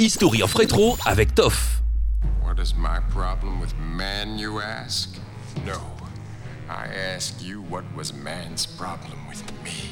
History of Retro avec Toff. What is my problem with man, you ask? No. I ask you what was man's problem with me.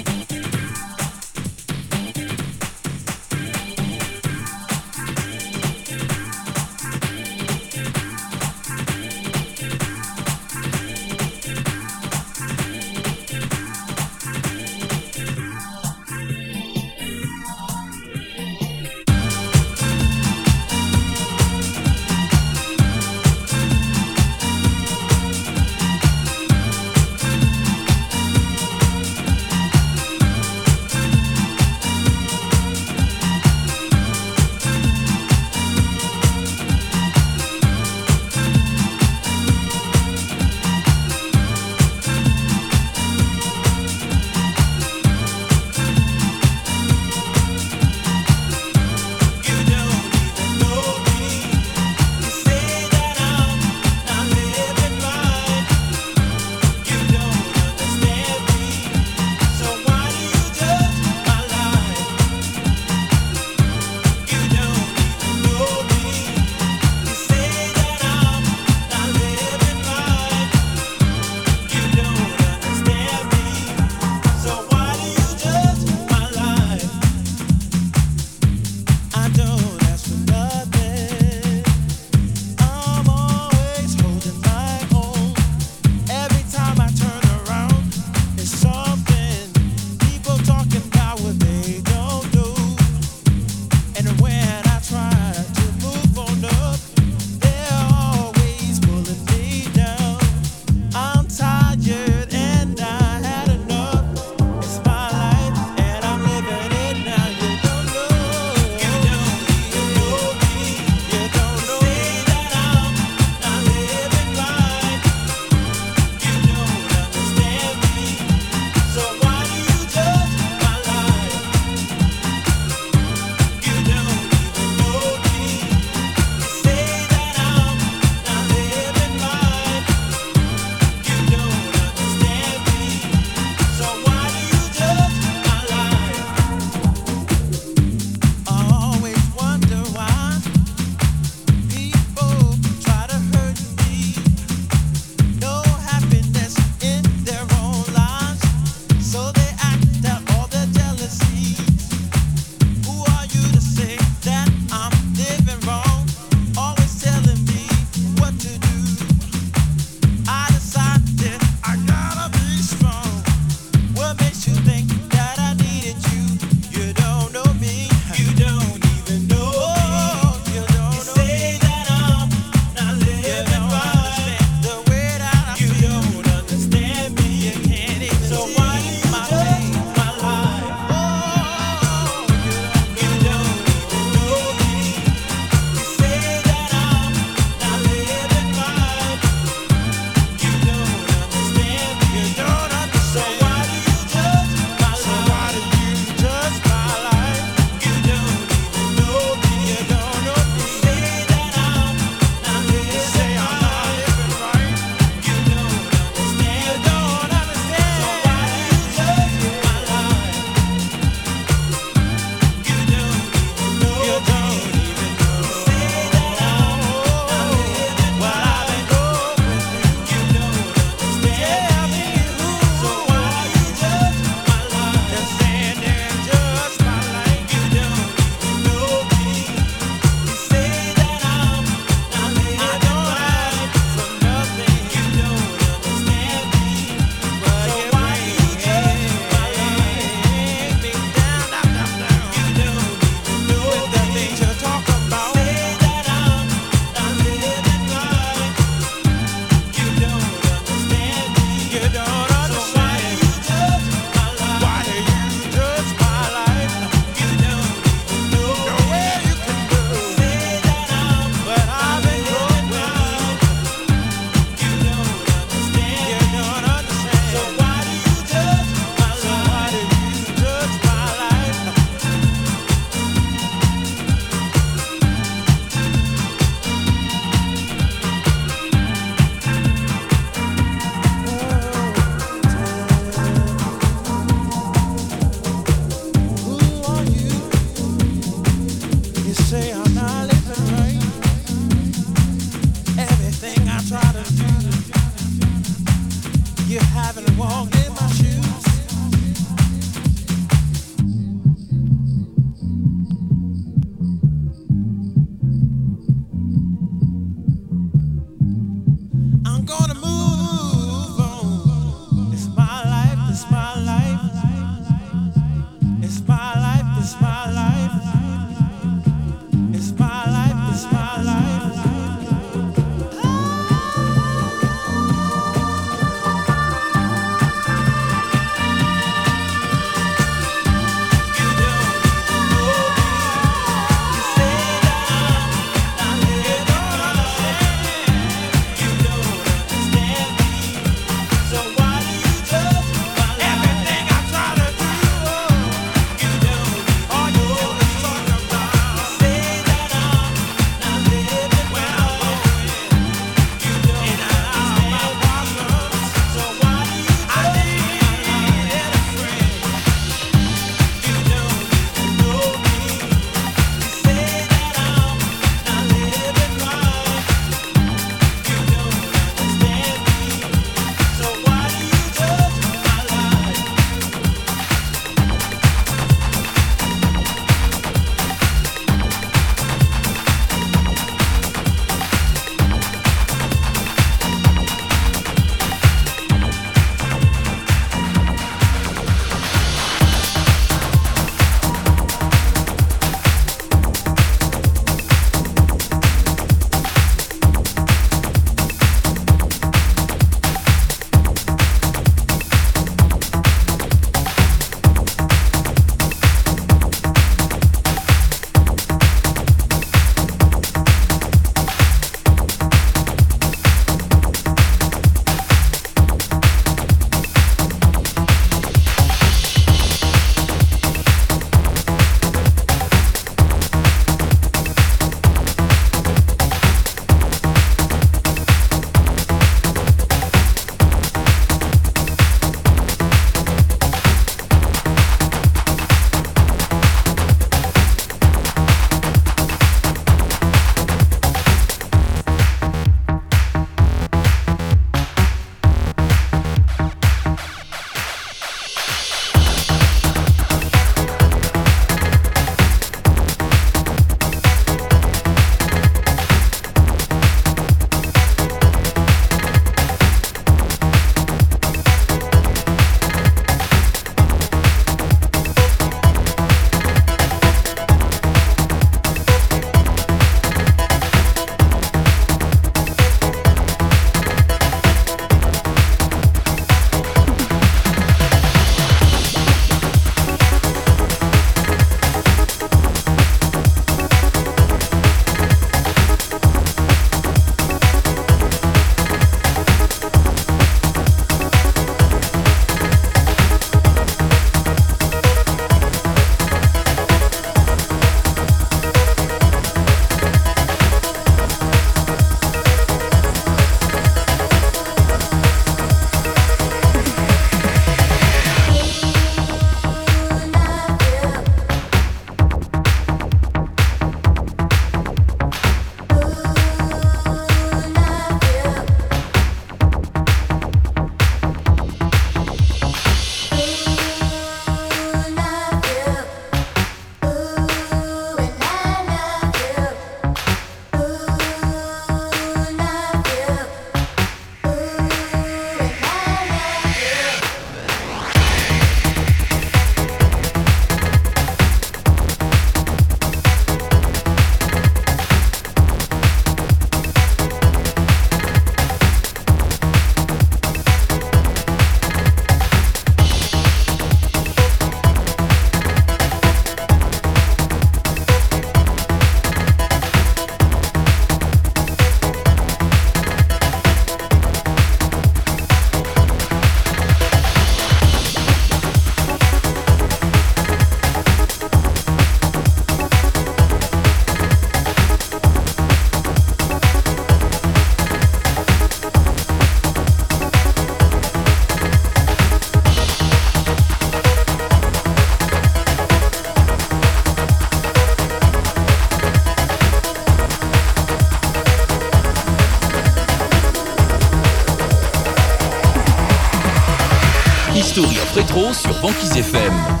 Banquise FM.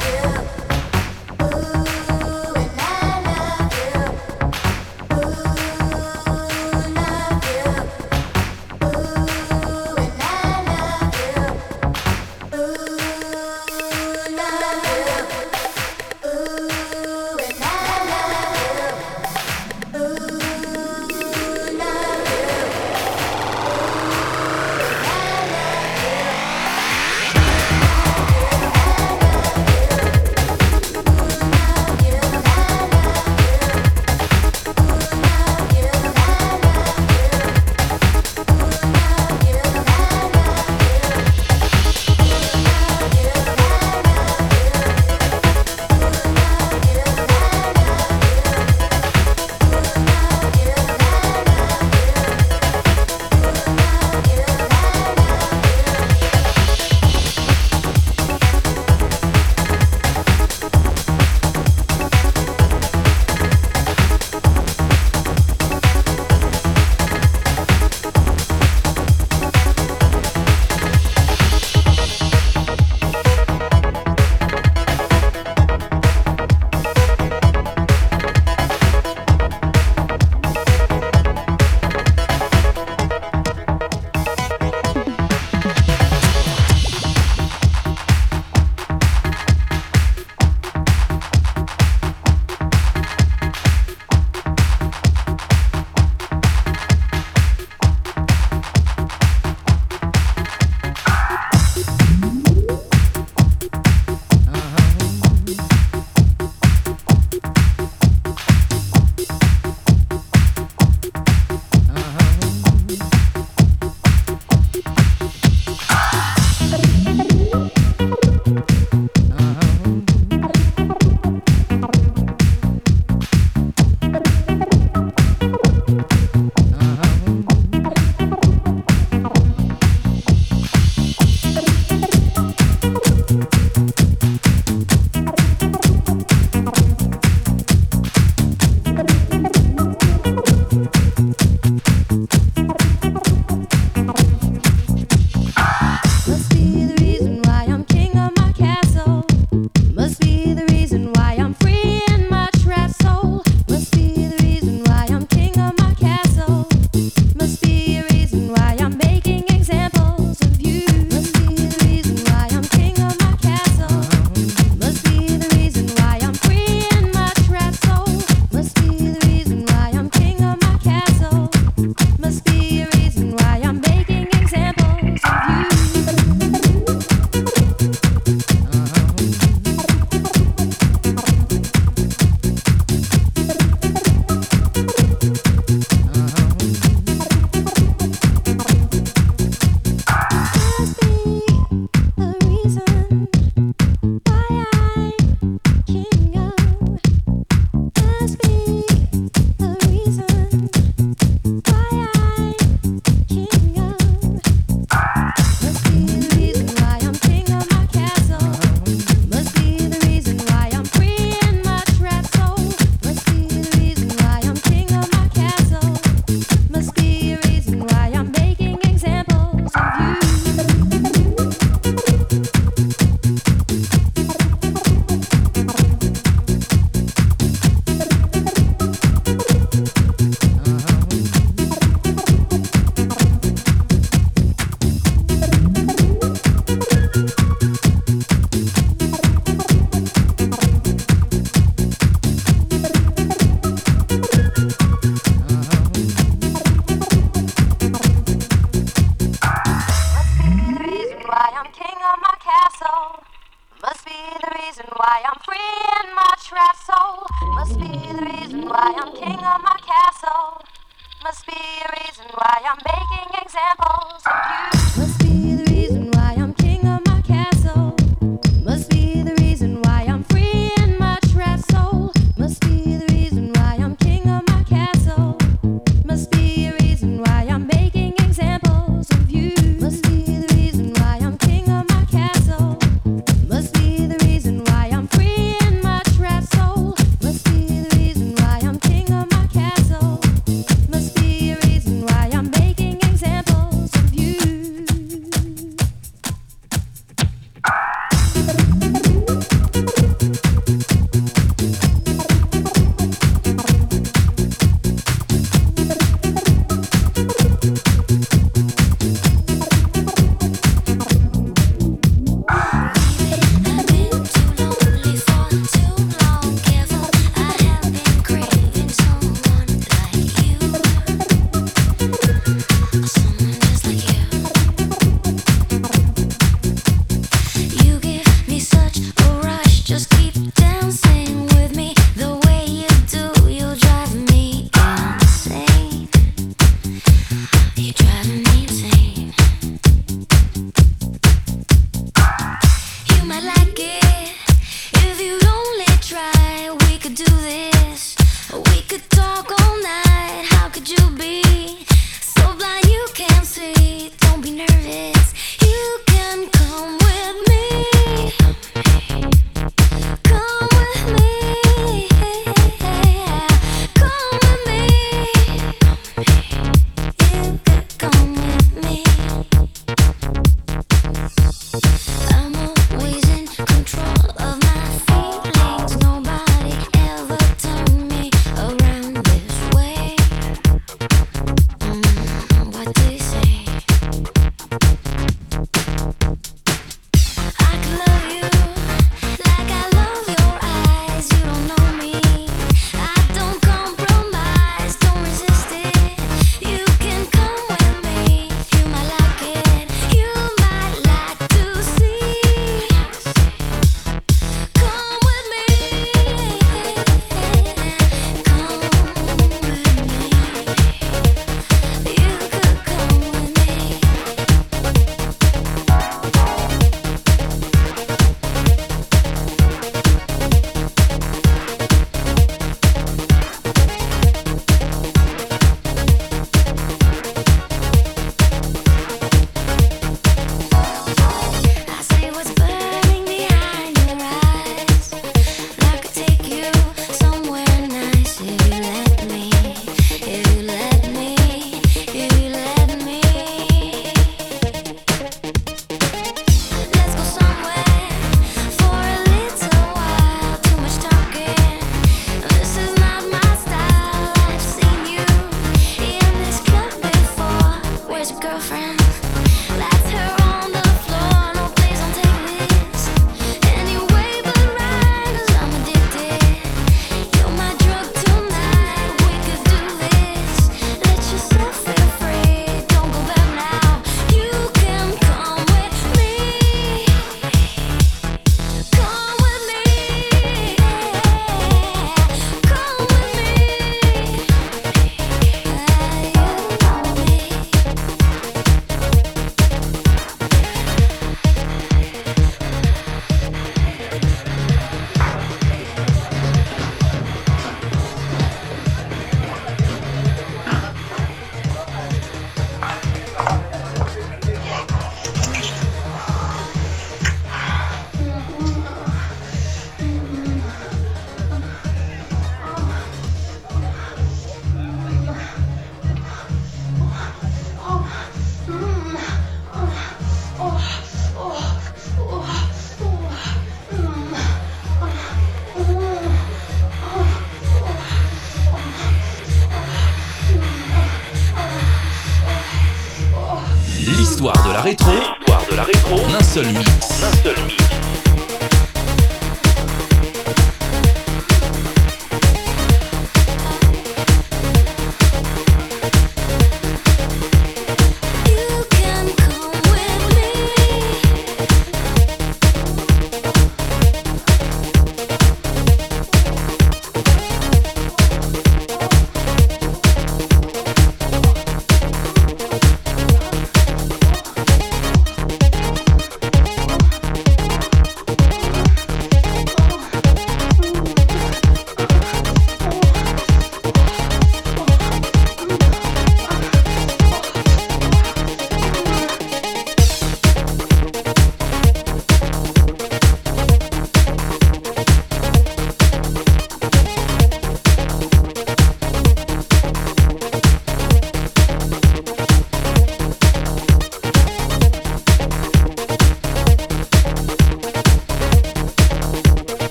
Rétro,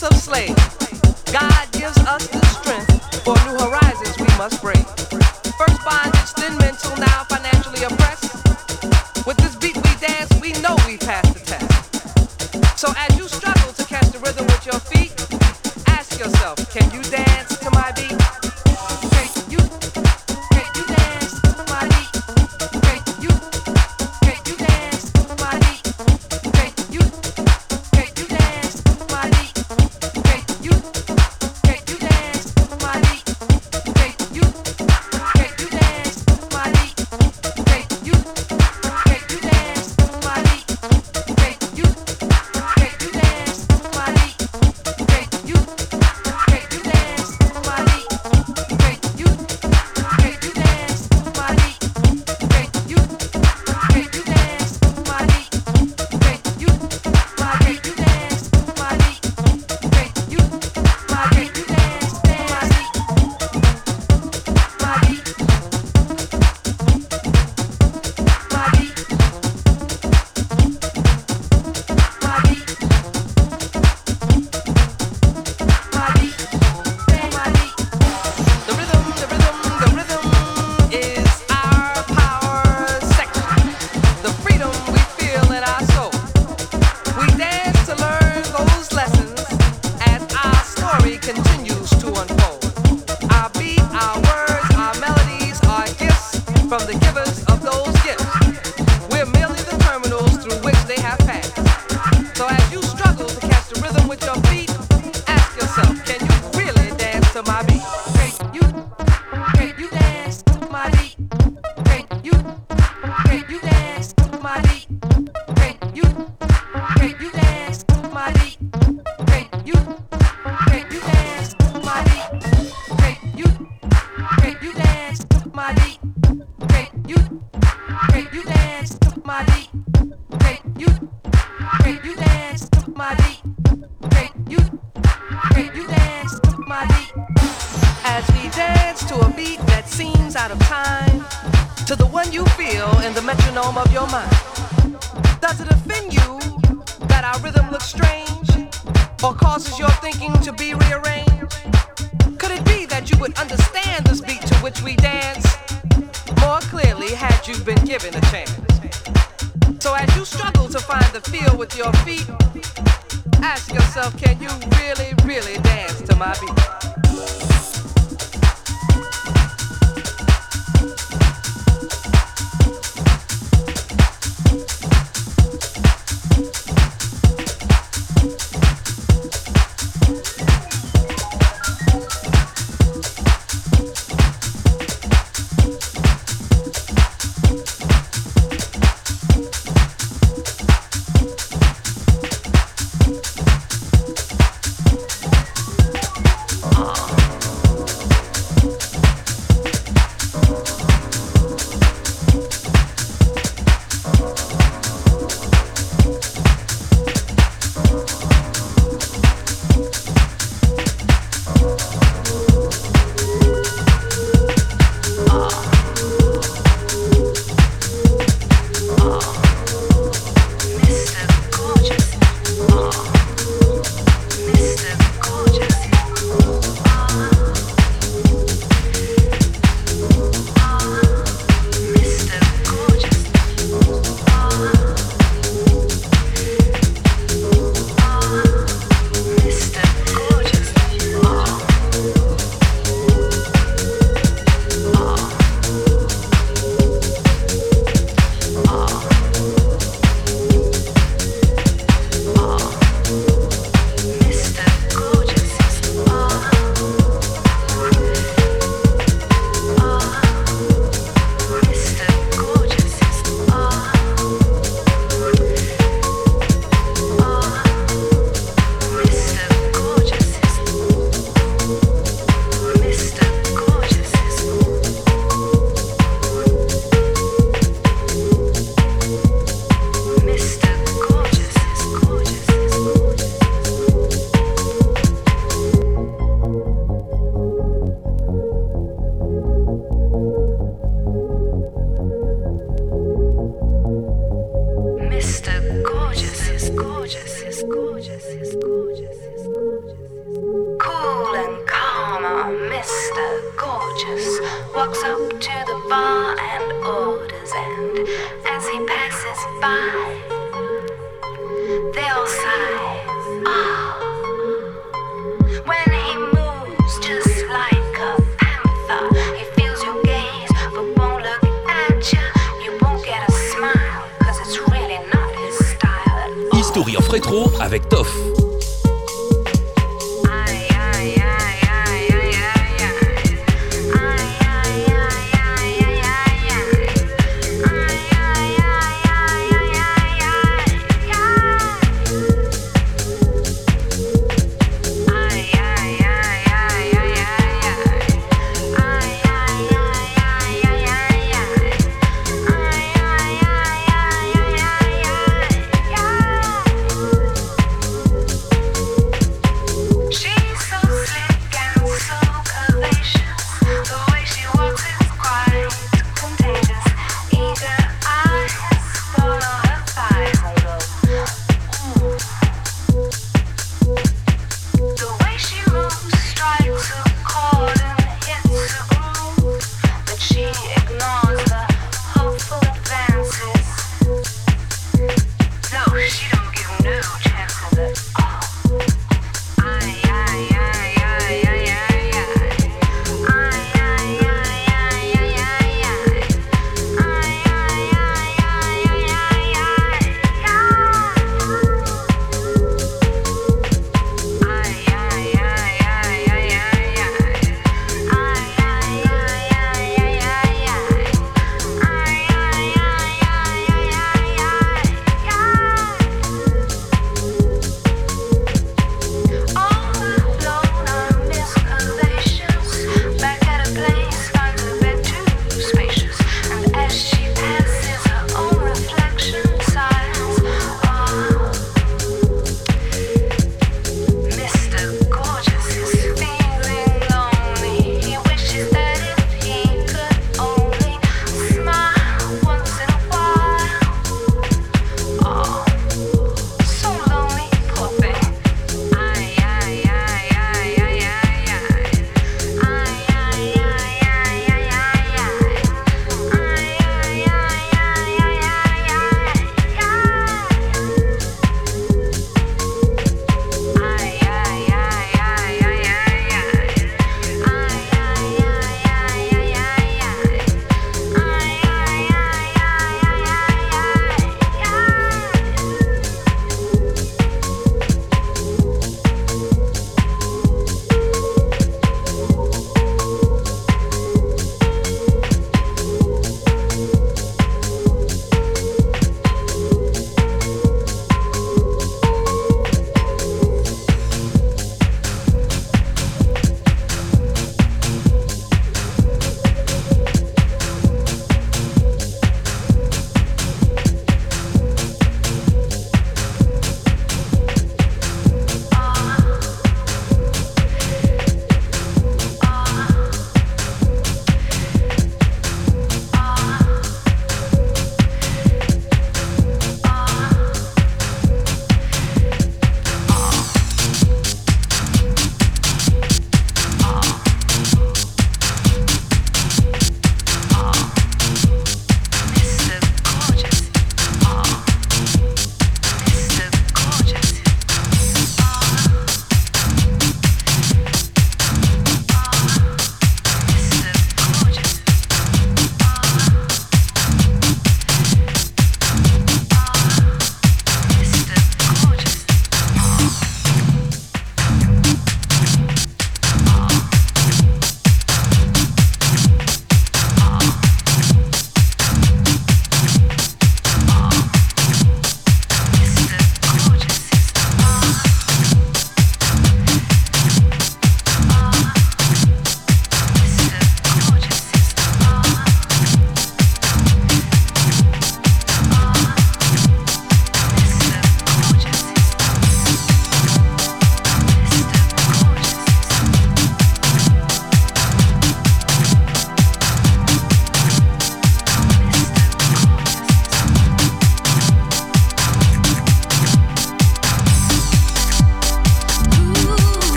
of slaves. God gives us the strength for new horizons we must break.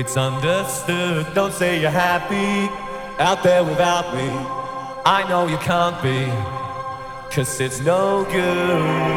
It's understood, don't say you're happy out there without me. I know you can't be, cause it's no good.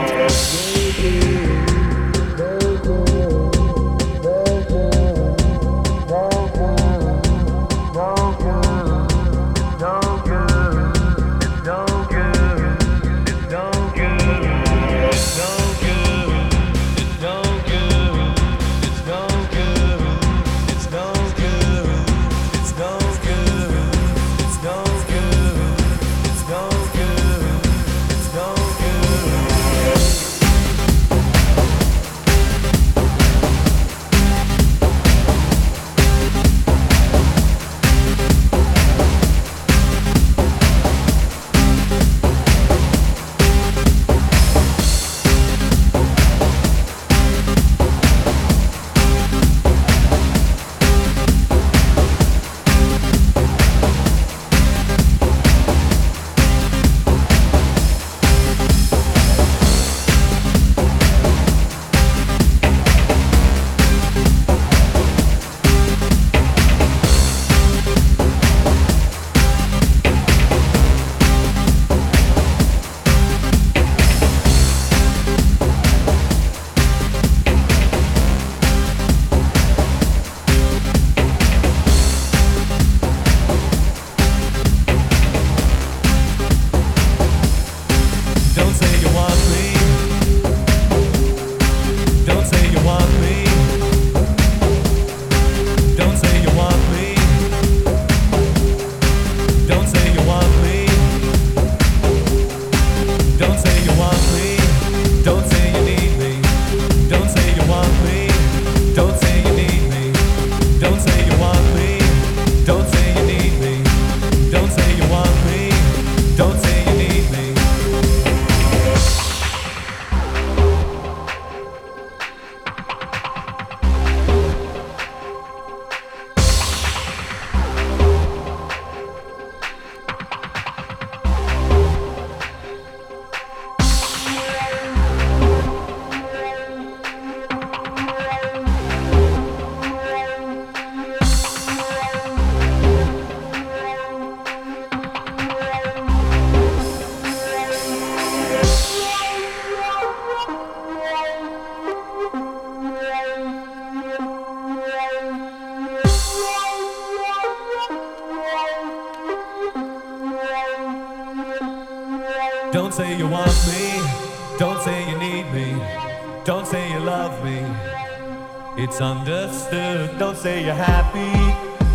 Don't say you want me. Don't say you need me. Don't say you love me. It's understood. Don't say you're happy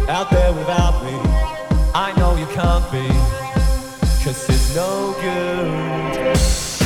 out there without me. I know you can't be. Cause it's no good.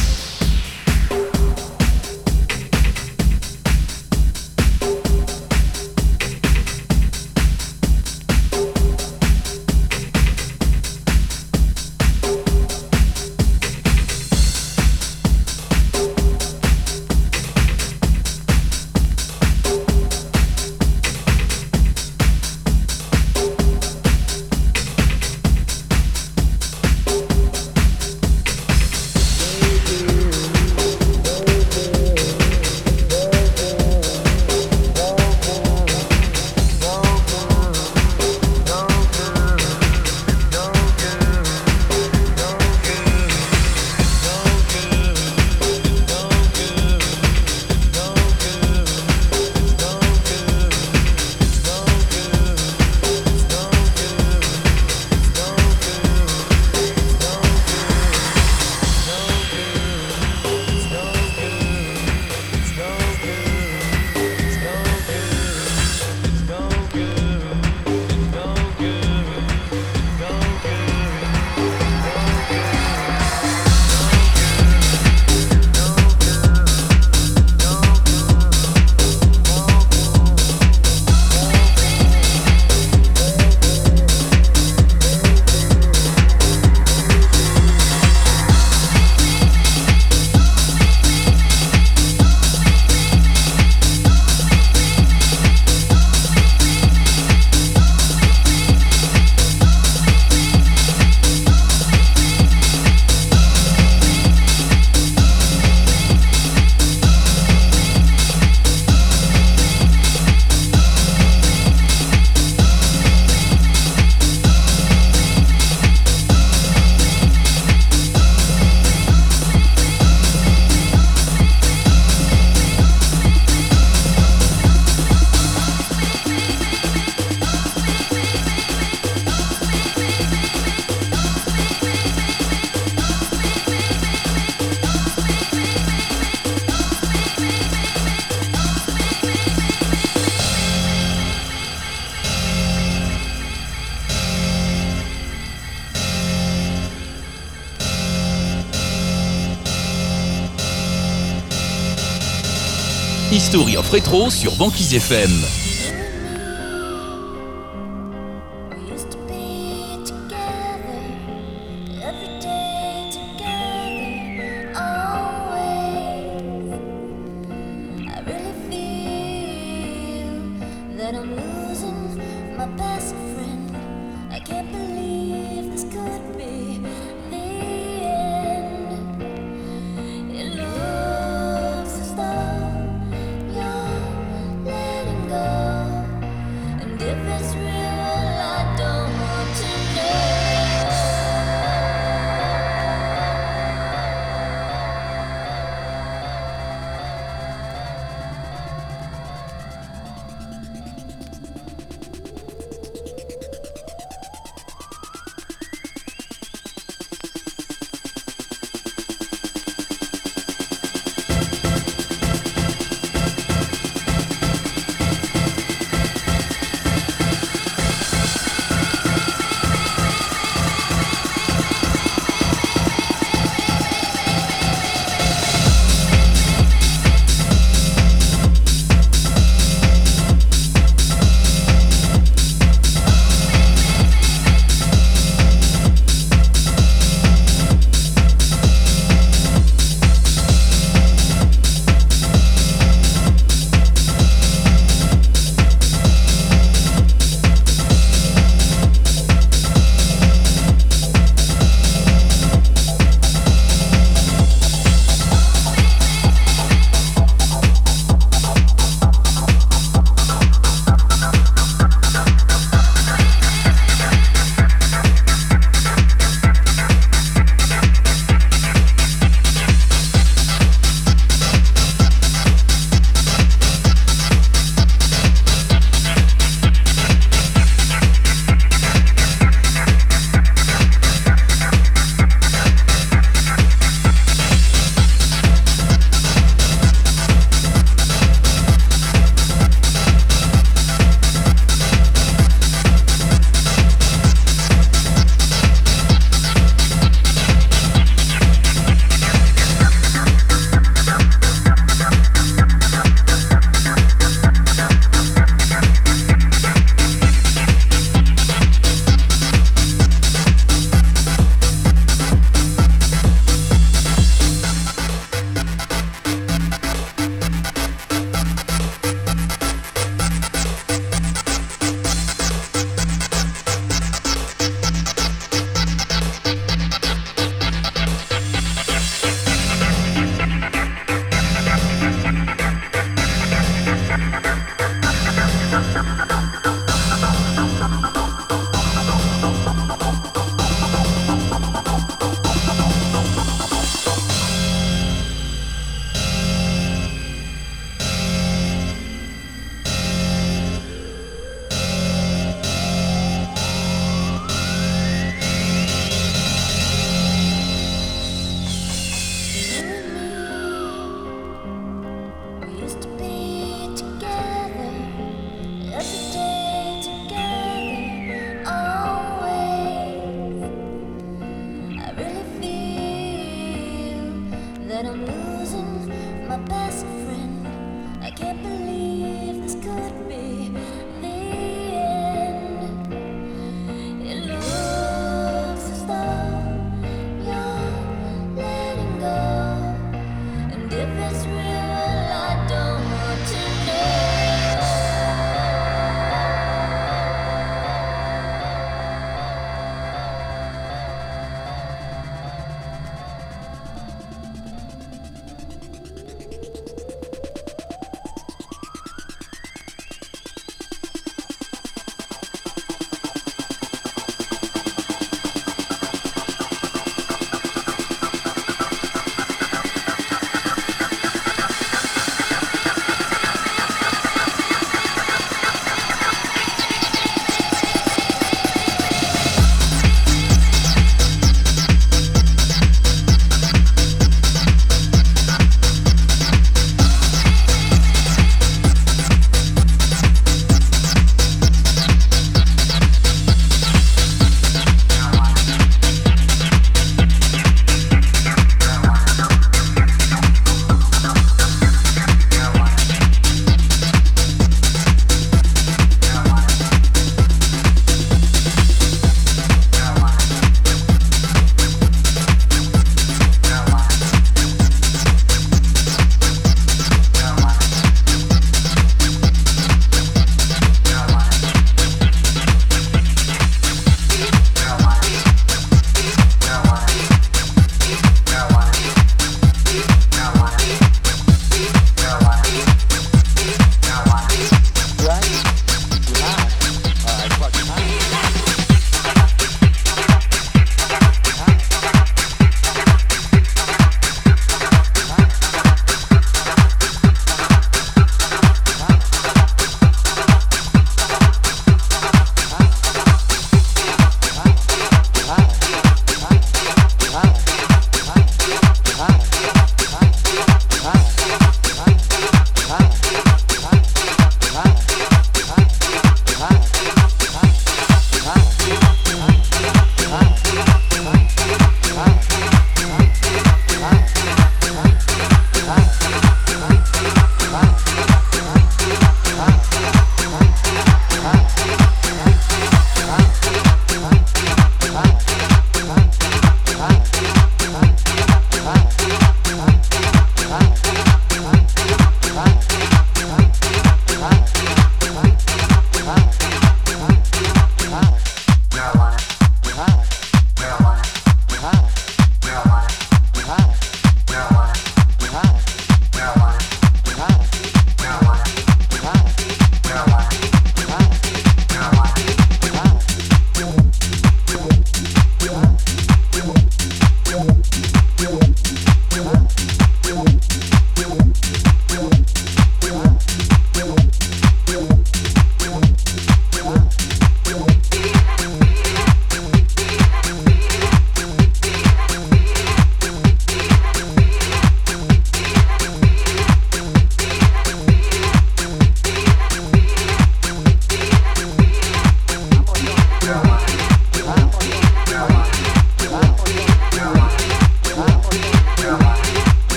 rétro sur Banquise FM.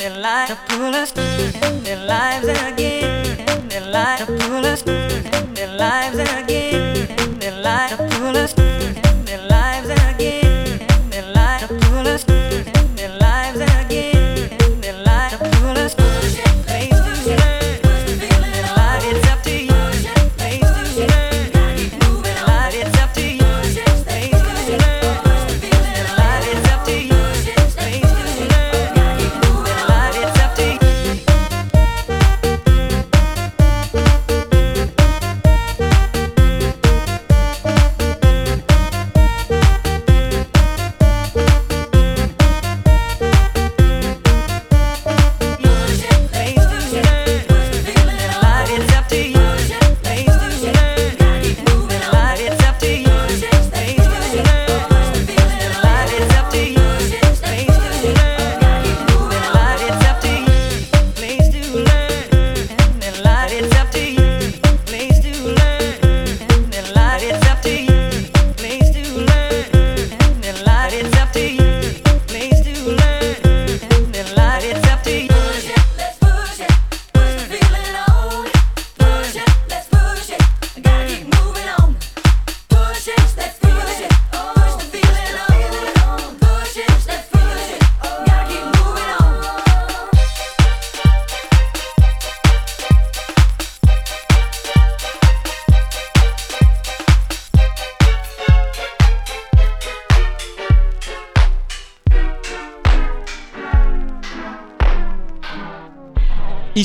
their lives to pull us in their lives again, their lives to pull us in their lives again.